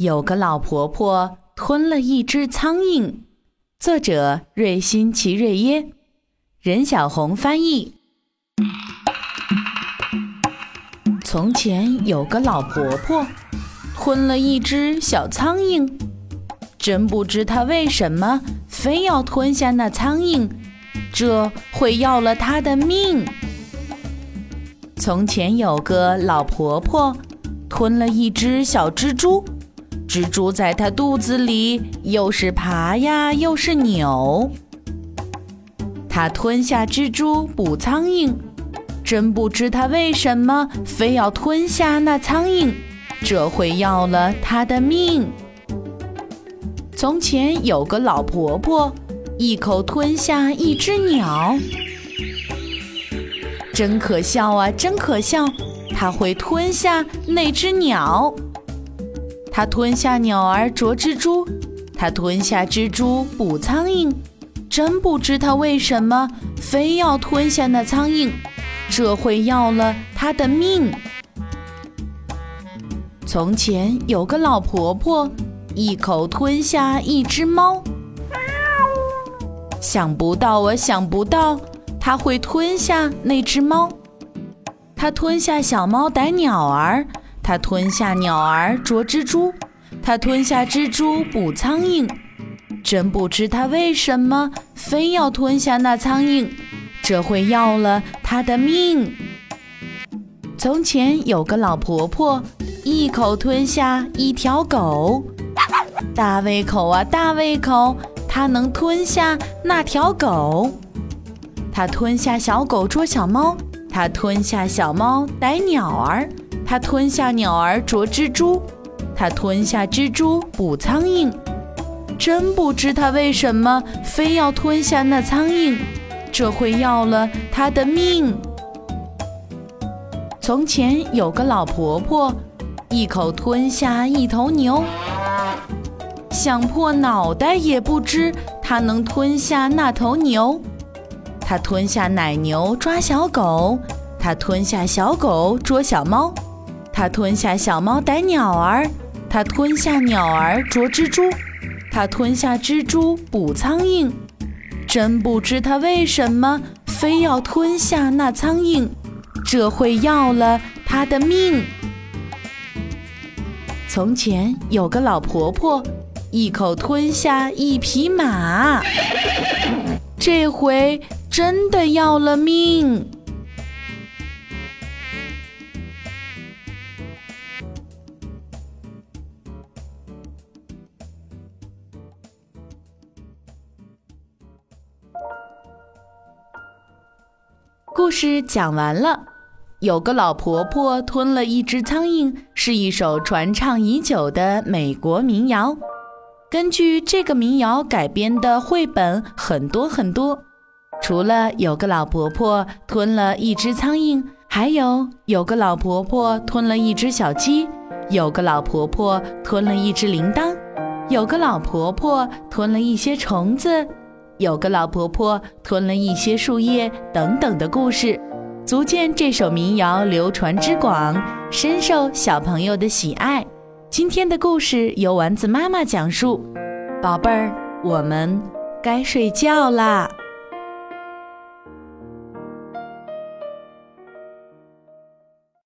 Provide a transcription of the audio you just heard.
有个老婆婆吞了一只苍蝇。作者：瑞欣·齐瑞耶，任小红翻译。从前有个老婆婆吞了一只小苍蝇，真不知她为什么非要吞下那苍蝇，这会要了她的命。从前有个老婆婆吞了一只小蜘蛛。蜘蛛在它肚子里，又是爬呀，又是扭。它吞下蜘蛛捕苍蝇，真不知它为什么非要吞下那苍蝇，这会要了它的命。从前有个老婆婆，一口吞下一只鸟，真可笑啊，真可笑！它会吞下那只鸟。他吞下鸟儿啄蜘蛛，他吞下蜘蛛捕苍蝇，真不知他为什么非要吞下那苍蝇，这会要了他的命。从前有个老婆婆，一口吞下一只猫，想不到我想不到，她会吞下那只猫，她吞下小猫逮鸟儿。它吞下鸟儿捉蜘蛛，它吞下蜘蛛捕苍蝇，真不知它为什么非要吞下那苍蝇，这会要了它的命。从前有个老婆婆，一口吞下一条狗，大胃口啊大胃口，她能吞下那条狗。她吞下小狗捉小猫，她吞下小猫逮鸟儿。它吞下鸟儿啄蜘蛛，它吞下蜘蛛捕苍蝇，真不知它为什么非要吞下那苍蝇，这会要了它的命。从前有个老婆婆，一口吞下一头牛，想破脑袋也不知她能吞下那头牛。它吞下奶牛抓小狗，它吞下小狗捉小猫。它吞下小猫逮鸟儿，它吞下鸟儿捉蜘蛛，它吞下蜘蛛捕苍蝇，真不知它为什么非要吞下那苍蝇，这会要了它的命。从前有个老婆婆，一口吞下一匹马，这回真的要了命。故事讲完了。有个老婆婆吞了一只苍蝇，是一首传唱已久的美国民谣。根据这个民谣改编的绘本很多很多。除了有个老婆婆吞了一只苍蝇，还有有个老婆婆吞了一只小鸡，有个老婆婆吞了一只铃铛，有个老婆婆吞了一些虫子。有个老婆婆吞了一些树叶等等的故事，足见这首民谣流传之广，深受小朋友的喜爱。今天的故事由丸子妈妈讲述，宝贝儿，我们该睡觉啦。